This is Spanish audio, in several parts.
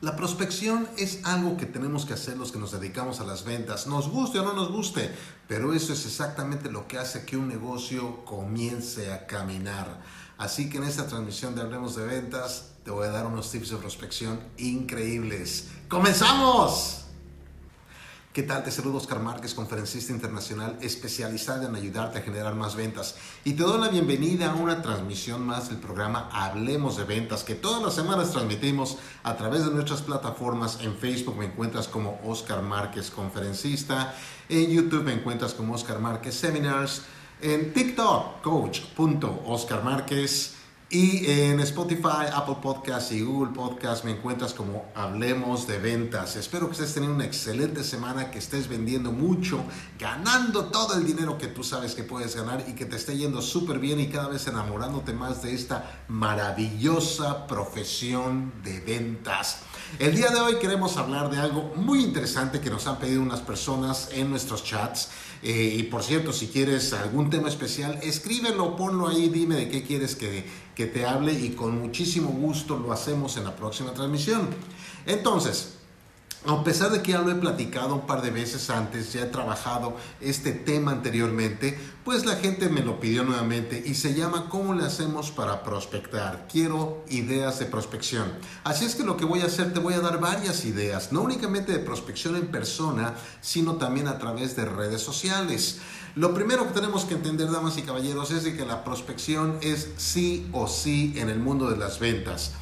La prospección es algo que tenemos que hacer los que nos dedicamos a las ventas, nos guste o no nos guste, pero eso es exactamente lo que hace que un negocio comience a caminar. Así que en esta transmisión de Hablemos de Ventas te voy a dar unos tips de prospección increíbles. ¡Comenzamos! ¿Qué tal? Te saludo Oscar Márquez, conferencista internacional especializado en ayudarte a generar más ventas. Y te doy la bienvenida a una transmisión más del programa Hablemos de Ventas, que todas las semanas transmitimos a través de nuestras plataformas. En Facebook me encuentras como Oscar Márquez, conferencista. En YouTube me encuentras como Oscar Márquez Seminars. En TikTok, coach.oscar Márquez. Y en Spotify, Apple Podcasts y Google Podcasts me encuentras como Hablemos de Ventas. Espero que estés teniendo una excelente semana, que estés vendiendo mucho, ganando todo el dinero que tú sabes que puedes ganar y que te esté yendo súper bien y cada vez enamorándote más de esta maravillosa profesión de ventas. El día de hoy queremos hablar de algo muy interesante que nos han pedido unas personas en nuestros chats. Eh, y por cierto, si quieres algún tema especial, escríbelo, ponlo ahí, dime de qué quieres que, que te hable y con muchísimo gusto lo hacemos en la próxima transmisión. Entonces, a pesar de que ya lo he platicado un par de veces antes, ya he trabajado este tema anteriormente, pues la gente me lo pidió nuevamente y se llama ¿Cómo le hacemos para prospectar? Quiero ideas de prospección. Así es que lo que voy a hacer, te voy a dar varias ideas, no únicamente de prospección en persona, sino también a través de redes sociales. Lo primero que tenemos que entender, damas y caballeros, es que la prospección es sí o sí en el mundo de las ventas.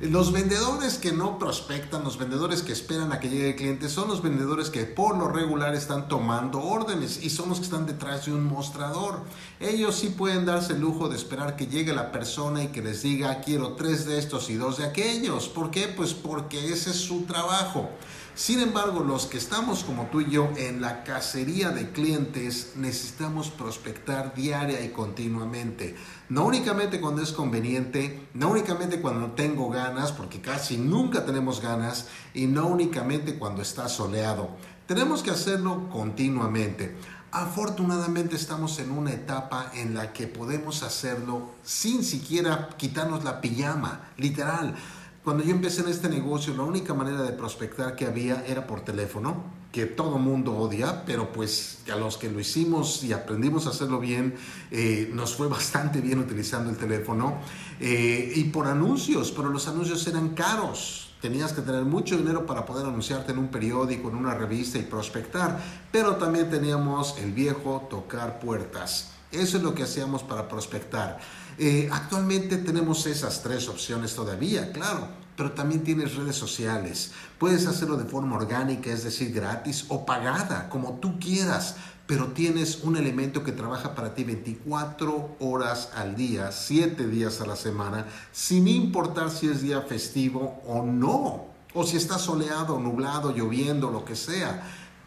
Los vendedores que no prospectan, los vendedores que esperan a que llegue el cliente, son los vendedores que por lo regular están tomando órdenes y son los que están detrás de un mostrador. Ellos sí pueden darse el lujo de esperar que llegue la persona y que les diga quiero tres de estos y dos de aquellos. ¿Por qué? Pues porque ese es su trabajo. Sin embargo, los que estamos como tú y yo en la cacería de clientes necesitamos prospectar diaria y continuamente. No únicamente cuando es conveniente, no únicamente cuando tengo ganas, porque casi nunca tenemos ganas, y no únicamente cuando está soleado. Tenemos que hacerlo continuamente. Afortunadamente estamos en una etapa en la que podemos hacerlo sin siquiera quitarnos la pijama, literal. Cuando yo empecé en este negocio, la única manera de prospectar que había era por teléfono, que todo mundo odia, pero pues a los que lo hicimos y aprendimos a hacerlo bien, eh, nos fue bastante bien utilizando el teléfono. Eh, y por anuncios, pero los anuncios eran caros. Tenías que tener mucho dinero para poder anunciarte en un periódico, en una revista y prospectar, pero también teníamos el viejo tocar puertas. Eso es lo que hacíamos para prospectar. Eh, actualmente tenemos esas tres opciones todavía, claro, pero también tienes redes sociales. Puedes hacerlo de forma orgánica, es decir, gratis o pagada, como tú quieras, pero tienes un elemento que trabaja para ti 24 horas al día, 7 días a la semana, sin importar si es día festivo o no, o si está soleado, nublado, lloviendo, lo que sea.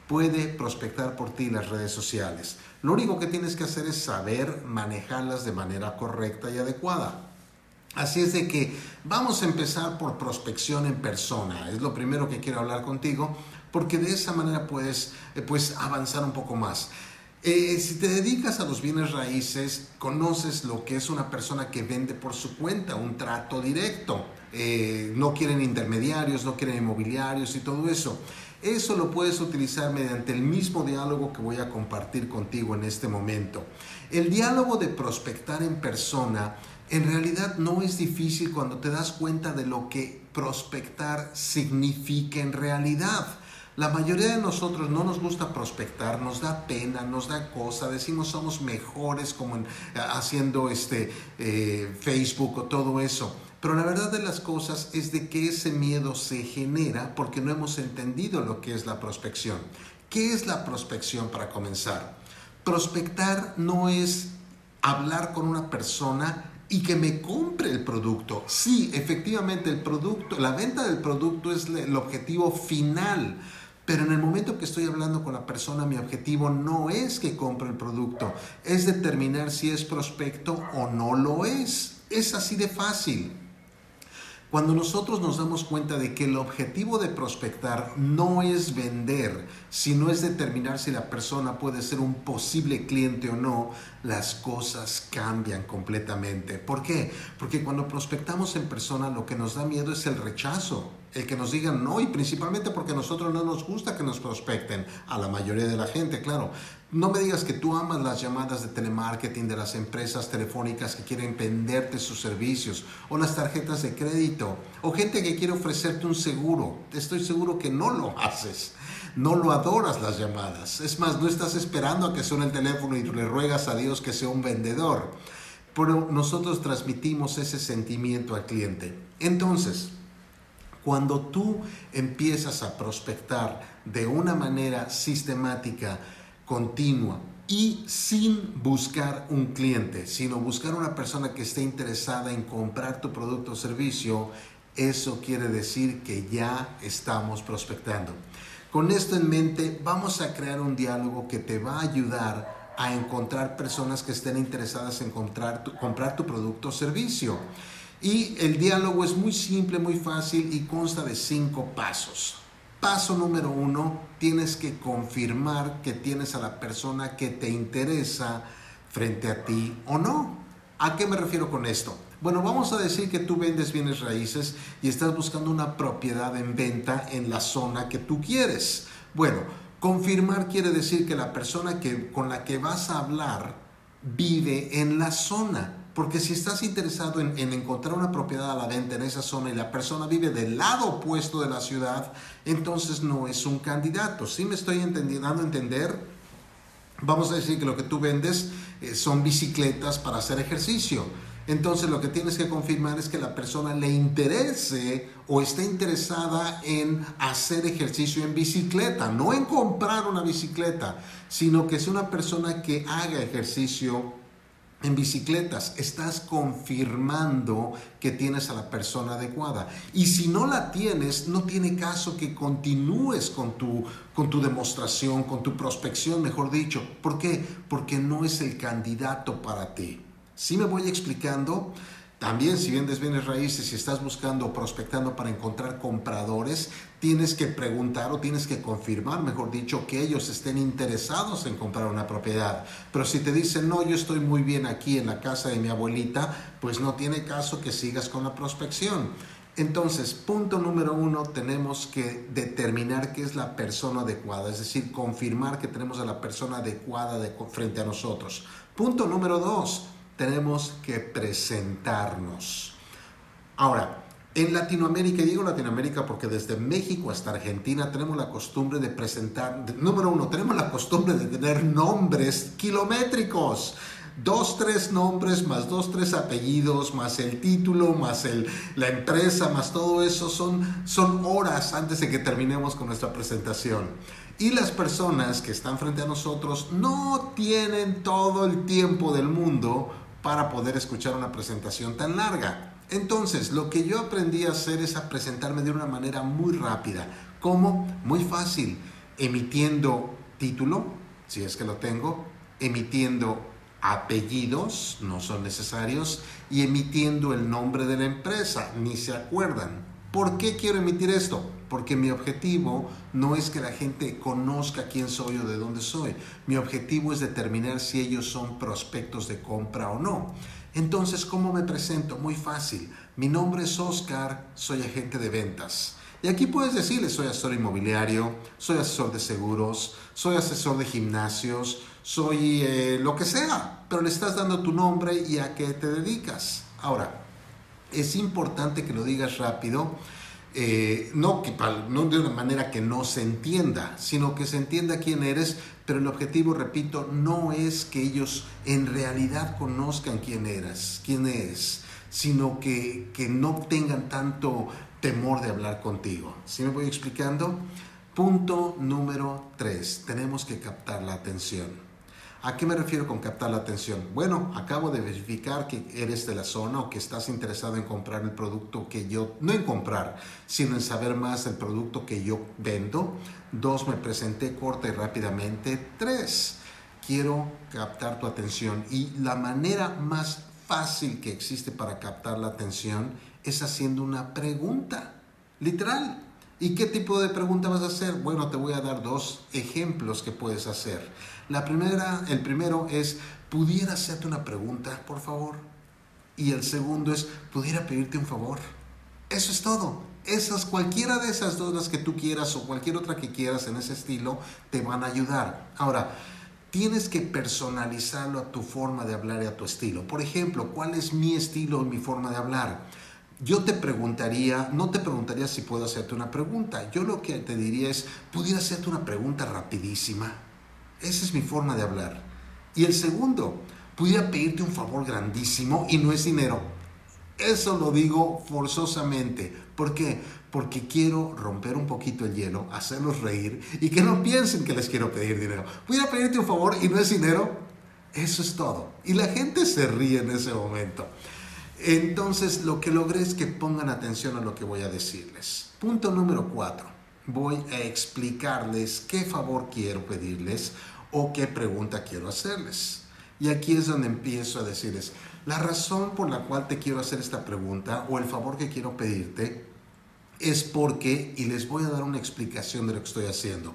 Puede prospectar por ti las redes sociales. Lo único que tienes que hacer es saber manejarlas de manera correcta y adecuada. Así es de que vamos a empezar por prospección en persona. Es lo primero que quiero hablar contigo porque de esa manera puedes, eh, pues, avanzar un poco más. Eh, si te dedicas a los bienes raíces, conoces lo que es una persona que vende por su cuenta, un trato directo. Eh, no quieren intermediarios, no quieren inmobiliarios y todo eso. Eso lo puedes utilizar mediante el mismo diálogo que voy a compartir contigo en este momento. El diálogo de prospectar en persona en realidad no es difícil cuando te das cuenta de lo que prospectar significa en realidad. La mayoría de nosotros no nos gusta prospectar, nos da pena, nos da cosa, decimos somos mejores como haciendo este eh, Facebook o todo eso. Pero la verdad de las cosas es de que ese miedo se genera porque no hemos entendido lo que es la prospección. ¿Qué es la prospección para comenzar? Prospectar no es hablar con una persona y que me compre el producto. Sí, efectivamente el producto, la venta del producto es el objetivo final. Pero en el momento que estoy hablando con la persona, mi objetivo no es que compre el producto, es determinar si es prospecto o no lo es. Es así de fácil. Cuando nosotros nos damos cuenta de que el objetivo de prospectar no es vender, sino es determinar si la persona puede ser un posible cliente o no, las cosas cambian completamente. ¿Por qué? Porque cuando prospectamos en persona lo que nos da miedo es el rechazo. El que nos digan no y principalmente porque a nosotros no nos gusta que nos prospecten, a la mayoría de la gente, claro. No me digas que tú amas las llamadas de telemarketing de las empresas telefónicas que quieren venderte sus servicios o las tarjetas de crédito o gente que quiere ofrecerte un seguro. Estoy seguro que no lo haces. No lo adoras las llamadas. Es más, no estás esperando a que suene el teléfono y le ruegas a Dios que sea un vendedor. Pero nosotros transmitimos ese sentimiento al cliente. Entonces, cuando tú empiezas a prospectar de una manera sistemática, continua y sin buscar un cliente, sino buscar una persona que esté interesada en comprar tu producto o servicio, eso quiere decir que ya estamos prospectando. Con esto en mente, vamos a crear un diálogo que te va a ayudar a encontrar personas que estén interesadas en comprar tu, comprar tu producto o servicio. Y el diálogo es muy simple, muy fácil y consta de cinco pasos. Paso número uno, tienes que confirmar que tienes a la persona que te interesa frente a ti o no. ¿A qué me refiero con esto? Bueno, vamos a decir que tú vendes bienes raíces y estás buscando una propiedad en venta en la zona que tú quieres. Bueno, confirmar quiere decir que la persona que, con la que vas a hablar vive en la zona. Porque si estás interesado en, encontrar una propiedad a la venta en esa zona y la persona vive del lado opuesto de la ciudad, entonces no es un candidato. ¿Sí me estoy dando a entender? Vamos a decir que lo que tú vendes eh, son bicicletas para hacer ejercicio. Entonces lo que tienes que confirmar es que la persona le interese o esté interesada en hacer ejercicio en bicicleta, no en comprar una bicicleta, sino que es una persona que haga ejercicio en bicicletas, estás confirmando que tienes a la persona adecuada. Y si no la tienes, no tiene caso que continúes con tu, con tu demostración, con tu prospección, mejor dicho. ¿Por qué? Porque no es el candidato para ti. Si me voy explicando? También si vendes bienes raíces y estás buscando o prospectando para encontrar compradores, tienes que preguntar o tienes que confirmar, mejor dicho, que ellos estén interesados en comprar una propiedad. Pero si te dicen, no, yo estoy muy bien aquí en la casa de mi abuelita, pues no tiene caso que sigas con la prospección. Entonces, punto número uno, tenemos que determinar qué es la persona adecuada, es decir, confirmar que tenemos a la persona adecuada de, frente a nosotros. Punto número dos, tenemos que presentarnos. Ahora, en Latinoamérica, y digo Latinoamérica porque desde México hasta Argentina tenemos la costumbre de presentar, número uno, tenemos la costumbre de tener nombres kilométricos. Dos, tres nombres, más dos, tres apellidos, más el título, más el, la empresa, más todo eso, son, son horas antes de que terminemos con nuestra presentación. Y las personas que están frente a nosotros no tienen todo el tiempo del mundo para poder escuchar una presentación tan larga. Entonces, lo que yo aprendí a hacer es a presentarme de una manera muy rápida. ¿Cómo? Muy fácil. Emitiendo título, si es que lo tengo, emitiendo apellidos, no son necesarios, y emitiendo el nombre de la empresa, ni se acuerdan. ¿Por qué quiero emitir esto? Porque mi objetivo no es que la gente conozca quién soy o de dónde soy. Mi objetivo es determinar si ellos son prospectos de compra o no. Entonces, ¿cómo me presento? Muy fácil. Mi nombre es Oscar, soy agente de ventas. Y aquí puedes decirle, soy asesor inmobiliario, soy asesor de seguros, soy asesor de gimnasios, soy eh, lo que sea, pero le estás dando tu nombre y a qué te dedicas. Ahora, es importante que lo digas rápido eh, no, no de una manera que no se entienda, sino que se entienda quién eres, pero el objetivo, repito, no es que ellos en realidad conozcan quién eres, quién eres, sino que, que no tengan tanto temor de hablar contigo. ¿Sí me voy explicando? Punto número tres, tenemos que captar la atención. ¿A qué me refiero con captar la atención? Bueno, acabo de verificar que eres de la zona o que estás interesado en comprar el producto que yo, no en comprar, sino en saber más del producto que yo vendo. Dos, me presenté corta y rápidamente. Tres, quiero captar tu atención y la manera más fácil que existe para captar la atención es haciendo una pregunta, literal. ¿Y qué tipo de pregunta vas a hacer? Bueno, te voy a dar dos ejemplos que puedes hacer. La primera, el primero es, ¿pudiera hacerte una pregunta, por favor? Y el segundo es, ¿pudiera pedirte un favor? Eso es todo. Esas, cualquiera de esas dos, las que tú quieras o cualquier otra que quieras en ese estilo, te van a ayudar. Ahora, tienes que personalizarlo a tu forma de hablar y a tu estilo. Por ejemplo, ¿cuál es mi estilo y mi forma de hablar? Yo te preguntaría, no te preguntaría si puedo hacerte una pregunta. Yo lo que te diría es, ¿pudiera hacerte una pregunta rapidísima? Esa es mi forma de hablar. Y el segundo, pudiera pedirte un favor grandísimo y no es dinero. Eso lo digo forzosamente. ¿Por qué? Porque quiero romper un poquito el hielo, hacerlos reír y que no piensen que les quiero pedir dinero. ¿Pudiera pedirte un favor y no es dinero? Eso es todo. Y la gente se ríe en ese momento. Entonces, lo que logré es que pongan atención a lo que voy a decirles. Punto número cuatro. Voy a explicarles qué favor quiero pedirles o qué pregunta quiero hacerles. Y aquí es donde empiezo a decirles, la razón por la cual te quiero hacer esta pregunta o el favor que quiero pedirte es porque, y les voy a dar una explicación de lo que estoy haciendo.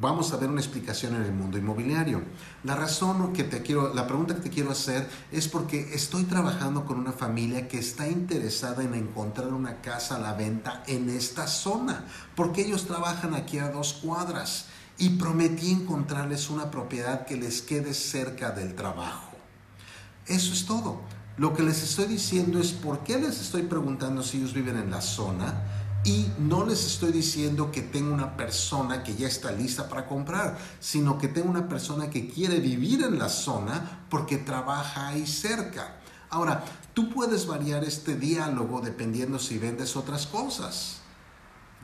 Vamos a ver una explicación en el mundo inmobiliario. La razón que te quiero, la pregunta que te quiero hacer es porque estoy trabajando con una familia que está interesada en encontrar una casa a la venta en esta zona, porque ellos trabajan aquí a dos cuadras y prometí encontrarles una propiedad que les quede cerca del trabajo. Eso es todo. Lo que les estoy diciendo es por qué les estoy preguntando si ellos viven en la zona y no les estoy diciendo que tengo una persona que ya está lista para comprar, sino que tengo una persona que quiere vivir en la zona porque trabaja ahí cerca. Ahora, tú puedes variar este diálogo dependiendo si vendes otras cosas.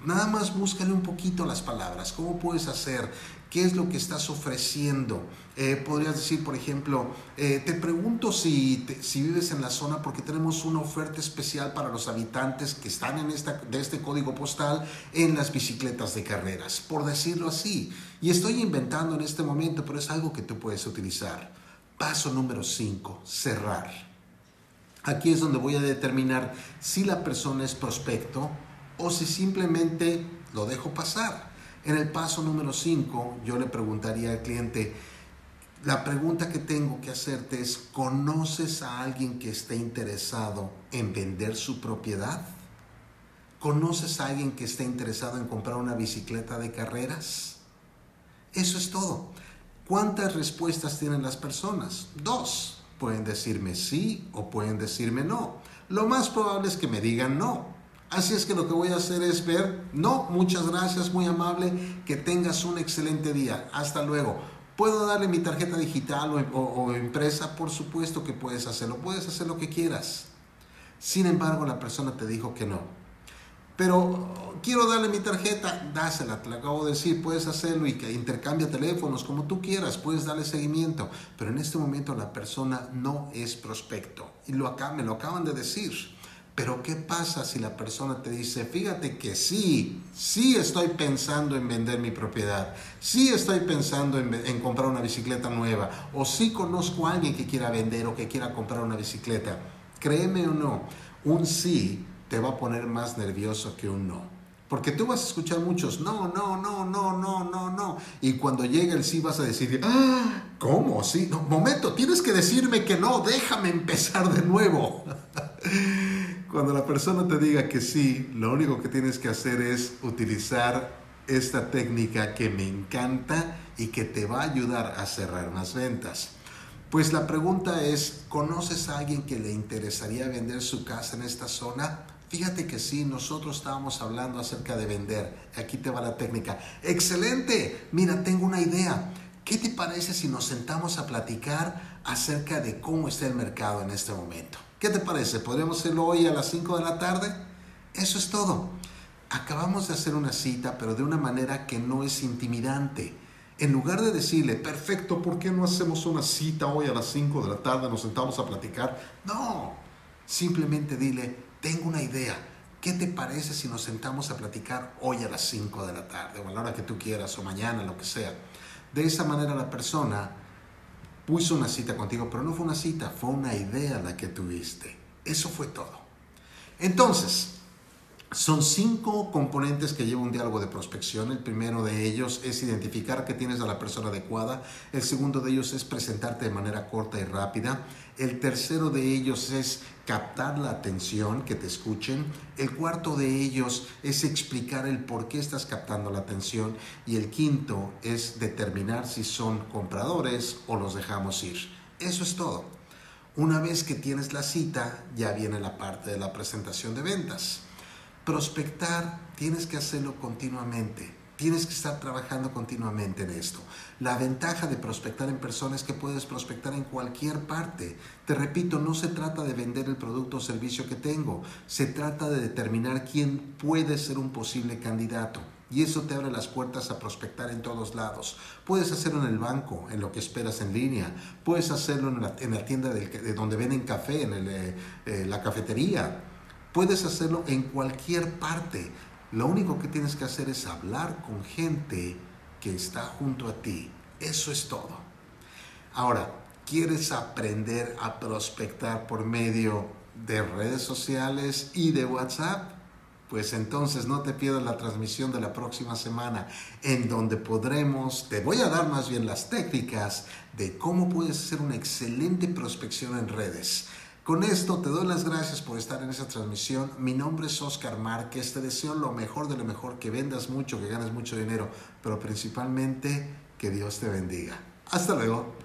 Nada más búscale un poquito las palabras. ¿Cómo puedes hacer? ¿Qué es lo que estás ofreciendo? Eh, podrías decir, por ejemplo, eh, te pregunto si, si vives en la zona porque tenemos una oferta especial para los habitantes que están en esta, de este código postal en las bicicletas de carreras, por decirlo así. Y estoy inventando en este momento, pero es algo que tú puedes utilizar. Paso número 5, cerrar. Aquí es donde voy a determinar si la persona es prospecto o si simplemente lo dejo pasar. En el paso número 5 yo le preguntaría al cliente, la pregunta que tengo que hacerte es, ¿conoces a alguien que esté interesado en vender su propiedad? ¿Conoces a alguien que esté interesado en comprar una bicicleta de carreras? Eso es todo. ¿Cuántas respuestas tienen las personas? Dos. Pueden decirme sí o pueden decirme no. Lo más probable es que me digan no. Así es que lo que voy a hacer es ver, no, muchas gracias, muy amable, que tengas un excelente día, hasta luego. ¿Puedo darle mi tarjeta digital o, o, empresa? Por supuesto que puedes hacerlo, puedes hacer lo que quieras. Sin embargo, la persona te dijo que no. Pero quiero darle mi tarjeta, dásela, te la acabo de decir, puedes hacerlo y que intercambia teléfonos como tú quieras, puedes darle seguimiento. Pero en este momento la persona no es prospecto. Y lo acá, me lo acaban de decir. Pero ¿qué pasa si la persona te dice, fíjate que sí, sí estoy pensando en vender mi propiedad, sí estoy pensando en, comprar una bicicleta nueva, o sí conozco a alguien que quiera vender o que quiera comprar una bicicleta? Créeme o no, un sí te va a poner más nervioso que un no. Porque tú vas a escuchar muchos, no, no, no, no, no, no, no. Y cuando llega el sí vas a decir, ah, ¿cómo? Sí, momento, tienes que decirme que no, déjame empezar de nuevo. Cuando la persona te diga que sí, lo único que tienes que hacer es utilizar esta técnica que me encanta y que te va a ayudar a cerrar más ventas. Pues la pregunta es, ¿conoces a alguien que le interesaría vender su casa en esta zona? Fíjate que sí, nosotros estábamos hablando acerca de vender. Aquí te va la técnica. Excelente. Mira, tengo una idea. ¿Qué te parece si nos sentamos a platicar acerca de cómo está el mercado en este momento? ¿Qué te parece? ¿Podríamos hacerlo hoy a las 5 de la tarde? Eso es todo. Acabamos de hacer una cita, pero de una manera que no es intimidante. En lugar de decirle, perfecto, ¿por qué no hacemos una cita hoy a las 5 de la tarde? Nos sentamos a platicar. No, simplemente dile, tengo una idea. ¿Qué te parece si nos sentamos a platicar hoy a las 5 de la tarde o a la hora que tú quieras o mañana, lo que sea? De esa manera la persona puso una cita contigo, pero no fue una cita, fue una idea la que tuviste. Eso fue todo. Entonces, Son cinco componentes que lleva un diálogo de prospección. El primero de ellos es identificar que tienes a la persona adecuada. El segundo de ellos es presentarte de manera corta y rápida. El tercero de ellos es captar la atención, que te escuchen. El cuarto de ellos es explicar el por qué estás captando la atención. Y el quinto es determinar si son compradores o los dejamos ir. Eso es todo. Una vez que tienes la cita, ya viene la parte de la presentación de ventas. Prospectar tienes que hacerlo continuamente. Tienes que estar trabajando continuamente en esto. La ventaja de prospectar en persona es que puedes prospectar en cualquier parte. Te repito, no se trata de vender el producto o servicio que tengo. Se trata de determinar quién puede ser un posible candidato. Y eso te abre las puertas a prospectar en todos lados. Puedes hacerlo en el banco, en lo que esperas en línea. Puedes hacerlo en la, tienda de, donde venden café, en eh, eh, la cafetería Puedes hacerlo en cualquier parte. Lo único que tienes que hacer es hablar con gente que está junto a ti. Eso es todo. Ahora, ¿quieres aprender a prospectar por medio de redes sociales y de WhatsApp? Pues entonces no te pierdas la transmisión de la próxima semana en donde podremos, te voy a dar más bien las técnicas de cómo puedes hacer una excelente prospección en redes. Con esto te doy las gracias por estar en esta transmisión. Mi nombre es Oscar Márquez. Te deseo lo mejor de lo mejor, que vendas mucho, que ganes mucho dinero, pero principalmente que Dios te bendiga. Hasta luego.